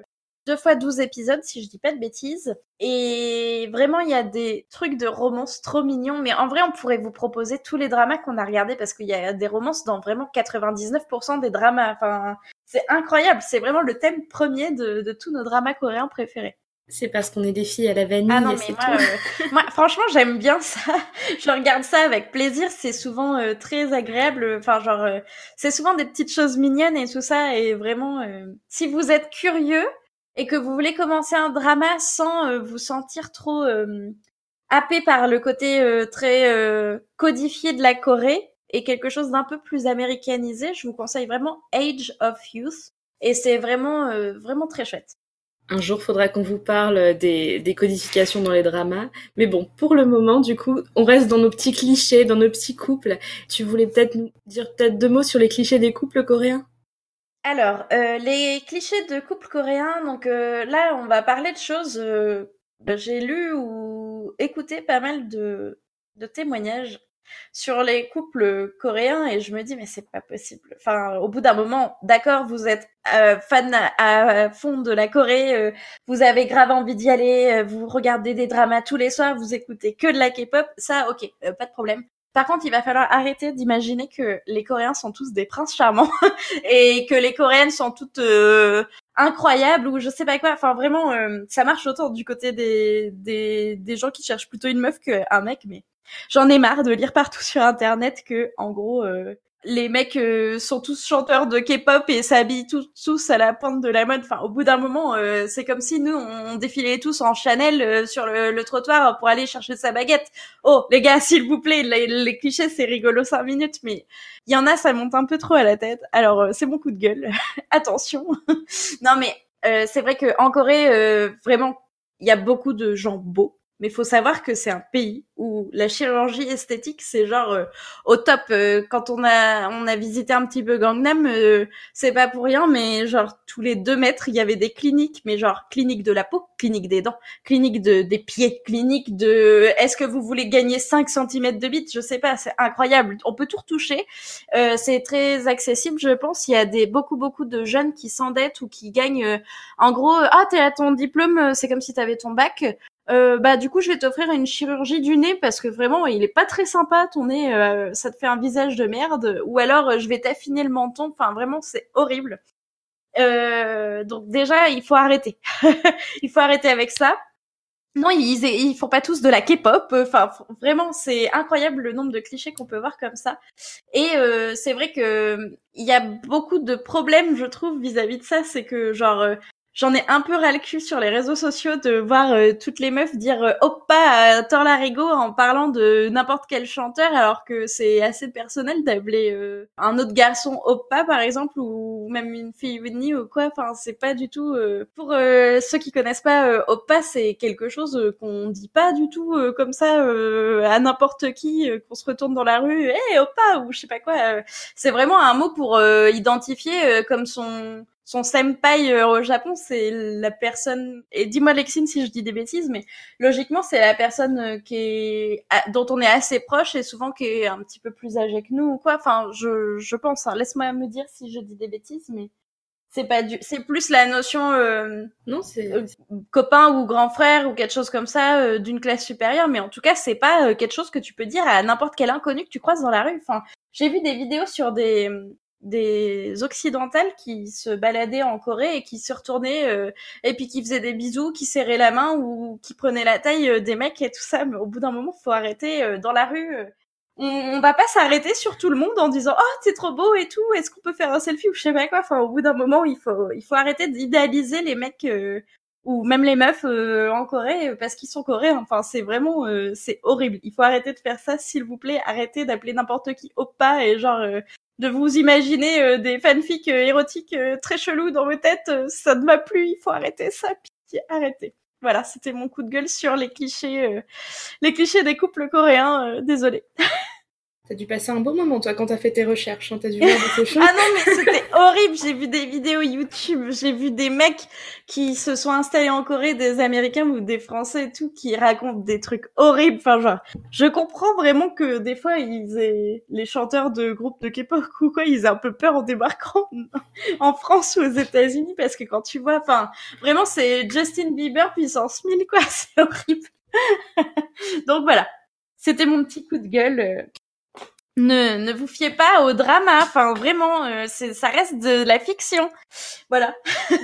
deux fois 12 épisodes, si je dis pas de bêtises. Et vraiment, il y a des trucs de romance trop mignons. Mais en vrai, on pourrait vous proposer tous les dramas qu'on a regardés parce qu'il y a des romances dans vraiment 99% des dramas. Enfin, c'est incroyable. C'est vraiment le thème premier de, de tous nos dramas coréens préférés. C'est parce qu'on est des filles à la vanille. Ah non, mais moi, euh, moi, franchement, j'aime bien ça. [laughs] je regarde ça avec plaisir. C'est souvent euh, très agréable. Enfin, genre, euh, c'est souvent des petites choses mignonnes et tout ça. Et vraiment, si vous êtes curieux, et que vous voulez commencer un drama sans euh, vous sentir trop euh, happé par le côté euh, très codifié de la Corée et quelque chose d'un peu plus américanisé, je vous conseille vraiment Age of Youth et c'est vraiment vraiment très chouette. Un jour, faudra qu'on vous parle des, des, codifications dans les dramas. Mais bon, pour le moment, du coup, on reste dans nos petits clichés, dans nos petits couples. Tu voulais peut-être nous dire peut-être deux mots sur les clichés des couples coréens? Alors, euh, les clichés de couple coréen, donc euh, là, on va parler de choses. Euh, ben, j'ai lu ou écouté pas mal de, de témoignages sur les couples coréens et je me dis mais c'est pas possible. Enfin, au bout d'un moment, d'accord, vous êtes fan à, fond de la Corée, vous avez grave envie d'y aller, vous regardez des dramas tous les soirs, vous écoutez que de la K-pop, ça, ok, pas de problème. Par contre, il va falloir arrêter d'imaginer que les Coréens sont tous des princes charmants [laughs] et que les Coréennes sont toutes euh, incroyables ou je sais pas quoi. Enfin, vraiment, euh, ça marche autant du côté des, des, gens qui cherchent plutôt une meuf qu'un mec, mais j'en ai marre de lire partout [laughs] sur Internet que, en gros, euh, les mecs euh, sont tous chanteurs de K-pop et s'habillent tous, tous à la pointe de la mode. Enfin, au bout d'un moment, euh, c'est comme si nous, on défilait tous en Chanel euh, sur le, trottoir pour aller chercher sa baguette. Oh, les gars, s'il vous plaît, les, clichés, c'est rigolo cinq minutes, mais il y en a, ça monte un peu trop à la tête. Alors, c'est mon coup de gueule. [laughs] Attention. [laughs] non, mais c'est vrai que en Corée, vraiment, il y a beaucoup de gens beaux mais faut savoir que c'est un pays où la chirurgie esthétique c'est genre euh, au top. Euh, quand on a on a visité un petit peu Gangnam, euh, c'est pas pour rien, mais genre tous les deux mètres il y avait des cliniques, mais genre clinique de la peau, clinique des dents, clinique de des pieds, clinique de est-ce que vous voulez gagner 5 cm de bite, je sais pas, c'est incroyable. On peut tout retoucher, c'est très accessible, je pense. Il y a des beaucoup beaucoup de jeunes qui s'endettent ou qui gagnent en gros ah t'es à ton diplôme, c'est comme si t'avais ton bac euh, bah du coup je vais t'offrir une chirurgie du nez parce que vraiment il est pas très sympa ton nez, euh, ça te fait un visage de merde. Ou alors euh, je vais t'affiner le menton. Enfin vraiment c'est horrible. donc déjà il faut arrêter. [laughs] il faut arrêter avec ça. Non, ils, ils font pas tous de la K-pop. Enfin, vraiment, c'est incroyable le nombre de clichés qu'on peut voir comme ça. Et c'est vrai que il y a beaucoup de problèmes, je trouve, vis-à-vis de ça. C'est que genre J'en ai un peu ras le cul sur les réseaux sociaux de voir euh, toutes les meufs dire euh, Oppa à Torlarigo en parlant de n'importe quel chanteur alors que c'est assez personnel d'appeler euh, un autre garçon Oppa par exemple ou même une fille Whitney ou quoi. Enfin, c'est pas du tout pour ceux qui connaissent pas Oppa, c'est quelque chose qu'on dit pas du tout comme ça à n'importe qui qu'on se retourne dans la rue, hé hey, Oppa ou je sais pas quoi. c'est vraiment un mot pour identifier comme son son senpai euh, au Japon, c'est la personne. Et dis-moi Lexine si je dis des bêtises, mais logiquement c'est la personne euh, qui est dont on est assez proche et souvent qui est un petit peu plus âgée que nous ou quoi. Enfin, je je pense. Hein. Laisse-moi me dire si je dis des bêtises, mais C'est pas du, c'est plus la notion euh, Non, c'est. Copain ou grand frère ou quelque chose comme ça d'une classe supérieure, mais en tout cas c'est pas quelque chose que tu peux dire à n'importe quel inconnu que tu croises dans la rue. Enfin, j'ai vu des vidéos sur des des occidentales qui se baladaient en Corée et qui se retournaient euh, et puis qui faisaient des bisous, qui serraient la main ou qui prenaient la taille euh, des mecs et tout ça. Mais au bout d'un moment, faut arrêter euh, dans la rue. euh, on, on va pas s'arrêter sur tout le monde en disant oh t'es trop beau et tout. Est-ce qu'on peut faire un selfie? ou je sais pas quoi. Enfin, au bout d'un moment, il faut il faut arrêter d'idéaliser les mecs euh, ou même les meufs en Corée parce qu'ils sont coréens. Enfin, c'est vraiment c'est horrible. Il faut arrêter de faire ça, s'il vous plaît. Arrêtez d'appeler n'importe qui oppa et genre de vous imaginer euh, des fanfics euh, érotiques euh, très chelous dans vos têtes. ça ne va plus. Il faut arrêter ça. Pitié, arrêtez. Voilà, c'était mon coup de gueule sur les clichés, les clichés des couples coréens. Désolé. [laughs] T'as dû passer un bon moment, toi, quand t'as fait tes recherches. Hein. T'as dû voir de ces [laughs] choses. Ah non, mais c'était horrible. J'ai vu des vidéos YouTube. J'ai vu des mecs qui se sont installés en Corée, des Américains ou des Français et tout, qui racontent des trucs horribles. Enfin, genre, je comprends vraiment que des fois, ils aient, les chanteurs de groupes de K-pop ou quoi, ils aient un peu peur en débarquant [laughs] en France ou aux États-Unis parce que quand tu vois, enfin, vraiment, c'est Justin Bieber puissance 1000, quoi. [laughs] C'est horrible. Donc voilà. C'était mon petit coup de gueule. Ne, ne vous fiez pas au drama. Enfin, vraiment, euh, ça reste de la fiction. Voilà. [laughs]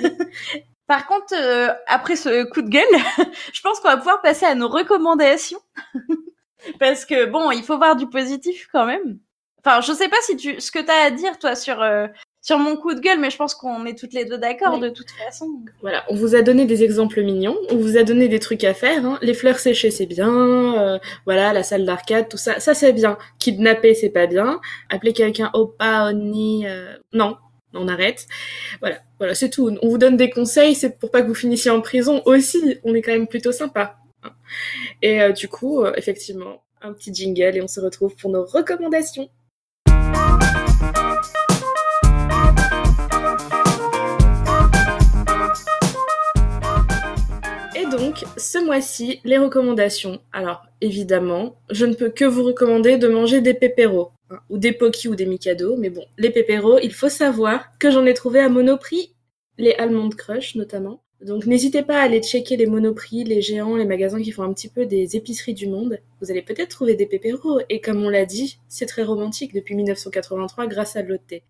Par contre, euh, après ce coup de gueule, [laughs] je pense qu'on va pouvoir passer à nos recommandations. [laughs] Parce que bon, il faut voir du positif quand même. Enfin, je sais pas si tu, ce que t'as à dire toi sur euh, sur mon coup de gueule, mais je pense qu'on est toutes les deux d'accord Oui. de toute façon. Voilà, on vous a donné des exemples mignons, on vous a donné des trucs à faire. Hein. Les fleurs séchées, c'est bien. euh, voilà, la salle d'arcade, tout ça, ça c'est bien. Kidnapper, c'est pas bien. Appeler quelqu'un Opa, Oni, euh, non, on arrête. Voilà, voilà, c'est tout. On vous donne des conseils, c'est pour pas que vous finissiez en prison aussi. On est quand même plutôt sympa. hein. Et euh, du coup, euh, effectivement, un petit jingle et on se retrouve pour nos recommandations. Mois-ci, les recommandations. Alors, évidemment, je ne peux que vous recommander de manger des pépéros, ou des poki ou des mikado, mais bon, les pépéros, il faut savoir que j'en ai trouvé à Monoprix, les Almond Crush notamment. Donc n'hésitez pas à aller checker les Monoprix, les géants, les magasins qui font un petit peu des épiceries du monde. Vous allez peut-être trouver des pépéros, et comme on l'a dit, c'est très romantique depuis 1983 grâce à Lotte.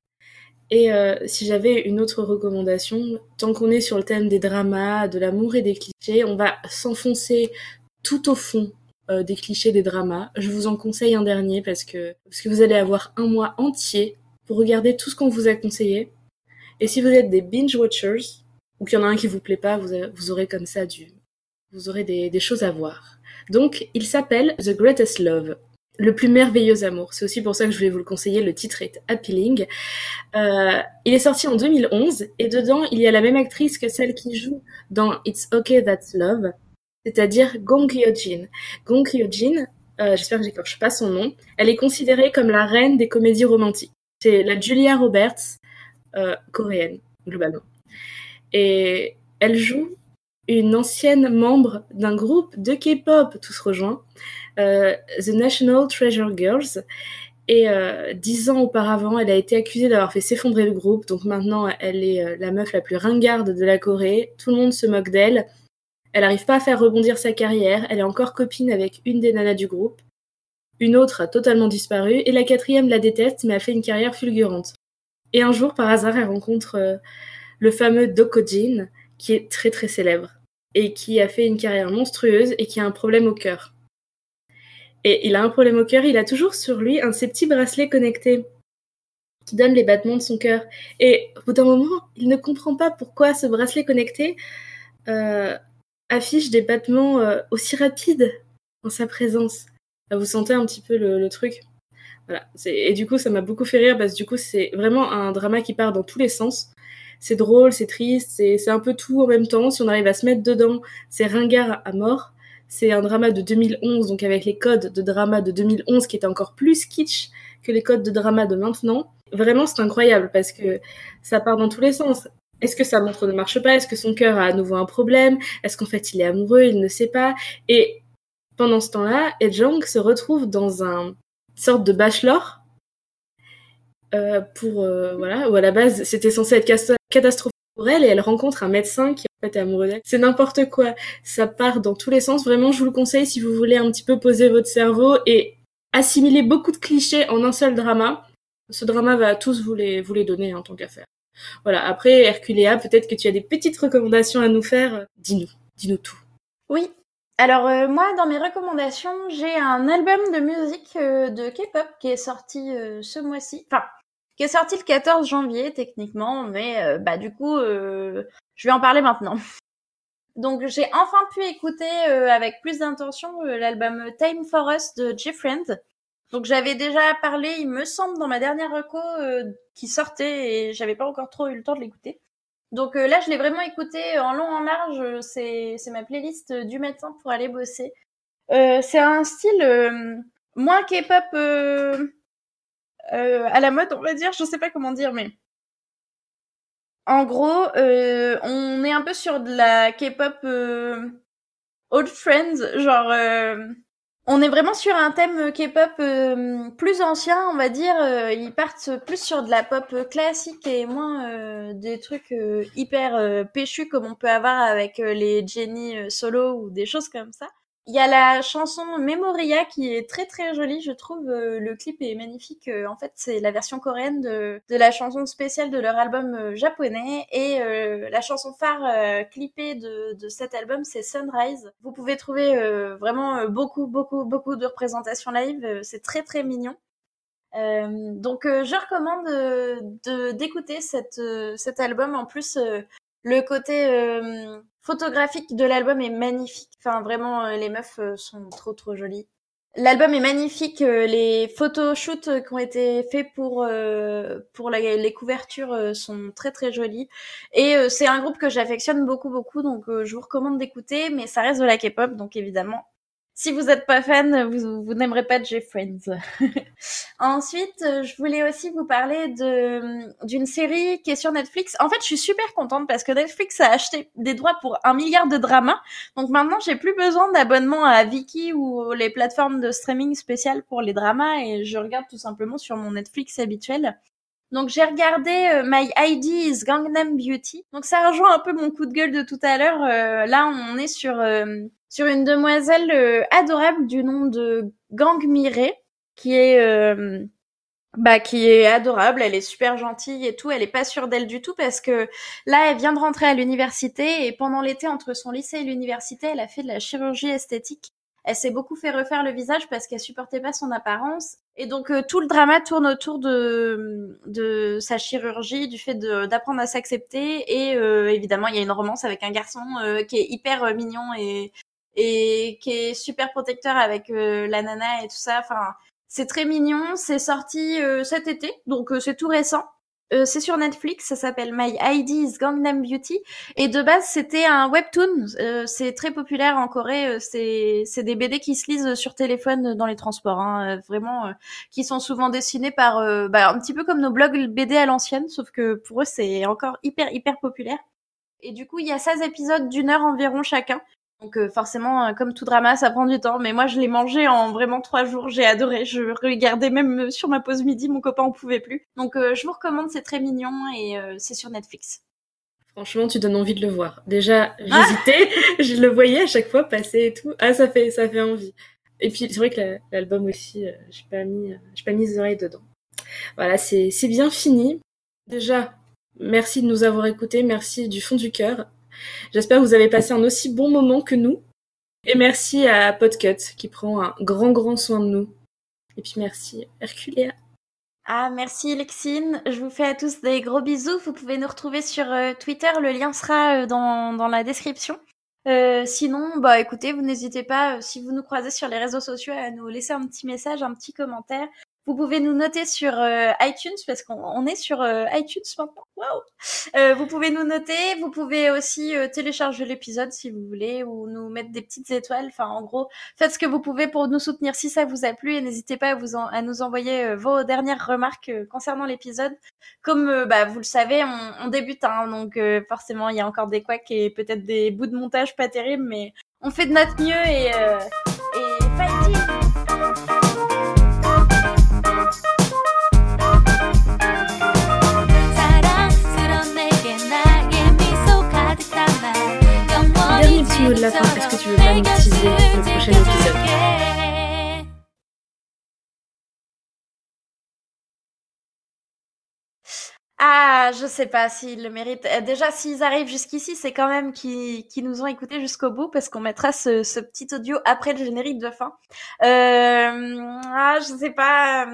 Et euh, si j'avais une autre recommandation, tant qu'on est sur le thème des dramas, de l'amour et des clichés, on va s'enfoncer tout au fond euh, des clichés des dramas. Je vous en conseille un dernier parce que, parce que vous allez avoir un mois entier pour regarder tout ce qu'on vous a conseillé. Et si vous êtes des binge-watchers, ou qu'il y en a un qui vous plaît pas, vous, vous aurez comme ça du... Vous aurez des choses à voir. Donc, il s'appelle The Greatest Love. Le plus merveilleux amour. C'est aussi pour ça que je voulais vous le conseiller. Le titre est appealing. Euh, il est sorti en 2011 et dedans il y a la même actrice que celle qui joue dans It's Okay That's Love, c'est-à-dire Gong Hyo-jin. Gong Hyo-jin, euh, j'espère que j'écorche pas son nom, elle est considérée comme la reine des comédies romantiques. C'est la Julia Roberts euh, coréenne globalement. Et elle joue une ancienne membre d'un groupe de K-pop, tous rejoints, euh, The National Treasure Girls. Et euh, dix ans auparavant, elle a été accusée d'avoir fait s'effondrer le groupe. Donc maintenant, elle est euh, la meuf la plus ringarde de la Corée. Tout le monde se moque d'elle. Elle n'arrive pas à faire rebondir sa carrière. Elle est encore copine avec une des nanas du groupe. Une autre a totalement disparu. Et la quatrième la déteste, mais a fait une carrière fulgurante. Et un jour, par hasard, elle rencontre le fameux Dokojin, qui est très très célèbre. Et qui a fait une carrière monstrueuse et qui a un problème au cœur. Et il a un problème au cœur, il a toujours sur lui un de ces petits bracelets connectés qui donnent les battements de son cœur. Et au bout d'un moment, il ne comprend pas pourquoi ce bracelet connecté euh, affiche des battements euh, aussi rapides en sa présence. Là, vous sentez un petit peu le, le truc. Voilà. Et du coup, ça m'a beaucoup fait rire parce que du coup, c'est vraiment un drama qui part dans tous les sens. C'est drôle, c'est triste, c'est un peu tout en même temps. Si on arrive à se mettre dedans, c'est ringard à mort. C'est un drama de 2011, donc avec les codes de drama de 2011 qui étaient encore plus kitsch que les codes de drama de maintenant. Vraiment, c'est incroyable parce que ça part dans tous les sens. Est-ce que sa montre ne marche pas? Est-ce que son cœur a à nouveau un problème? Est-ce qu'en fait il est amoureux? Il ne sait pas. Et pendant ce temps-là, Ejong se retrouve dans un sorte de bachelor euh, pour euh, voilà où à la base c'était censé être casto catastrophique pour elle et elle rencontre un médecin qui en fait est amoureux d'elle. C'est n'importe quoi. Ça part dans tous les sens. Vraiment, je vous le conseille si vous voulez un petit peu poser votre cerveau et assimiler beaucoup de clichés en un seul drama. Ce drama va tous vous les, vous les donner en tant qu'affaire. Voilà. Après, Herculea, peut-être que tu as des petites recommandations à nous faire. Dis-nous. Dis-nous tout. Oui. Alors euh, moi, dans mes recommandations, j'ai un album de musique euh, de K-pop qui est sorti euh, ce mois-ci. Enfin, qui est sorti le 14 janvier techniquement, mais bah du coup, je vais en parler maintenant. [laughs] Donc j'ai enfin pu écouter avec plus d'intention l'album Time for Us de Friend. Donc j'avais déjà parlé, il me semble, dans ma dernière reco qui sortait et j'avais pas encore trop eu le temps de l'écouter. Donc euh, là, je l'ai vraiment écouté en long, en large. C'est, ma playlist du matin pour aller bosser. Euh, c'est un style euh, moins K-pop euh, à la mode, on va dire. Je sais pas comment dire, mais en gros, on est un peu sur de la K-pop old friends, genre on est vraiment sur un thème K-pop euh, plus ancien, on va dire. Euh, ils partent plus sur de la pop classique et moins euh, des trucs hyper péchus comme on peut avoir avec les Jenny solo ou des choses comme ça. Il y a la chanson Memoria qui est très très jolie, je trouve. Euh, le clip est magnifique. Euh, en fait, c'est la version coréenne de, la chanson spéciale de leur album euh, japonais. Et la chanson phare clippée de, cet album, c'est Sunrise. Vous pouvez trouver vraiment beaucoup beaucoup beaucoup de représentations live. c'est très très mignon. donc je recommande de d'écouter cet album. En plus, le côté photographique de l'album est magnifique. Enfin, vraiment, euh, les meufs euh, sont trop trop jolies. L'album est magnifique. Euh, les photoshoots qui ont été faits pour pour les couvertures sont très très jolis. Et c'est un groupe que j'affectionne beaucoup beaucoup, donc je vous recommande d'écouter. Mais ça reste de la K-pop, donc évidemment si vous n'êtes pas fan, vous, vous n'aimerez pas Jeff Friends. [laughs] Ensuite, je voulais aussi vous parler d'une série qui est sur Netflix. En fait, je suis super contente parce que Netflix a acheté des droits pour un milliard de dramas. Donc maintenant, j'ai plus besoin d'abonnement à Viki ou les plateformes de streaming spéciales pour les dramas et je regarde tout simplement sur mon Netflix habituel. Donc j'ai regardé euh, My ID is Gangnam Beauty. Donc ça rejoint un peu mon coup de gueule de tout à l'heure. Euh, là, on est sur euh, sur une demoiselle adorable du nom de Gang Mire, qui est bah qui est adorable, elle est super gentille et tout, elle est pas sûre d'elle du tout parce que là elle vient de rentrer à l'université et pendant l'été entre son lycée et l'université, elle a fait de la chirurgie esthétique elle s'est beaucoup fait refaire le visage parce qu'elle supportait pas son apparence. Et donc euh, tout le drama tourne autour de, de sa chirurgie, du fait d'apprendre à s'accepter. Et euh, évidemment, il y a une romance avec un garçon euh, qui est hyper mignon et, et qui est super protecteur avec la nana et tout ça. Enfin, c'est très mignon. C'est sorti cet été, donc c'est tout récent. Euh, c'est sur Netflix, ça s'appelle My ID is Gangnam Beauty. Et de base, c'était un webtoon. Euh, c'est très populaire en Corée. Euh, c'est c'est des BD qui se lisent sur téléphone dans les transports, hein, vraiment, qui sont souvent dessinés par, bah, un petit peu comme nos blogs BD à l'ancienne, sauf que pour eux, c'est encore hyper hyper populaire. Et du coup, il y a 16 épisodes d'une heure environ chacun. Donc euh, forcément, euh, comme tout drama, ça prend du temps. Mais moi, je l'ai mangé en vraiment trois jours. J'ai adoré. Je regardais même euh, sur ma pause midi. Mon copain en pouvait plus. Donc je vous recommande. C'est très mignon et c'est sur Netflix. Franchement, tu donnes envie de le voir. Déjà, j'hésitais. [laughs] je le voyais à chaque fois passer et tout. Ah, ça fait, ça fait envie. Et puis c'est vrai que l'album aussi, j'ai pas mis, j'ai pas mis les oreilles dedans. Voilà, c'est, c'est bien fini. Déjà, merci de nous avoir écoutés. Merci du fond du cœur. J'espère que vous avez passé un aussi bon moment que nous. Et merci à Podcut qui prend un grand grand soin de nous. Et puis merci Herculea. Ah, merci Lexine. Je vous fais à tous des gros bisous. Vous pouvez nous retrouver sur euh, Twitter. Le lien sera euh, dans, la description. Euh, sinon, bah écoutez, vous n'hésitez pas, si vous nous croisez sur les réseaux sociaux, à nous laisser un petit message, un petit commentaire. Vous pouvez nous noter sur euh, iTunes parce qu'on est sur euh, iTunes maintenant. Waouh euh, Vous pouvez nous noter. Vous pouvez aussi télécharger l'épisode si vous voulez ou nous mettre des petites étoiles. Enfin, en gros, faites ce que vous pouvez pour nous soutenir si ça vous a plu et n'hésitez pas à, nous envoyer vos dernières remarques concernant l'épisode. Comme bah, vous le savez, on, on débute, hein, donc forcément il y a encore des couacs et peut-être des bouts de montage pas terribles, mais on fait de notre mieux et, et fighting Ah, je sais pas s'ils le méritent. Euh, Déjà, s'ils arrivent jusqu'ici, c'est quand même qu'ils nous ont écoutés jusqu'au bout parce qu'on mettra ce, petit audio après le générique de fin. Euh, ah, je sais pas.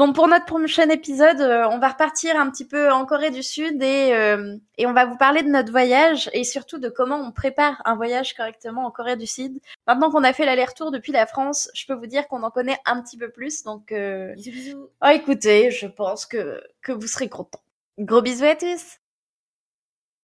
Donc pour notre prochain épisode, euh, on va repartir un petit peu en Corée du Sud et, euh, et on va vous parler de notre voyage et surtout de comment on prépare un voyage correctement en Corée du Sud. Maintenant qu'on a fait l'aller-retour depuis la France, je peux vous dire qu'on en connaît un petit peu plus. Donc, euh... Bisous bisous oh, écoutez, je pense que, que vous serez contents. Gros bisous à tous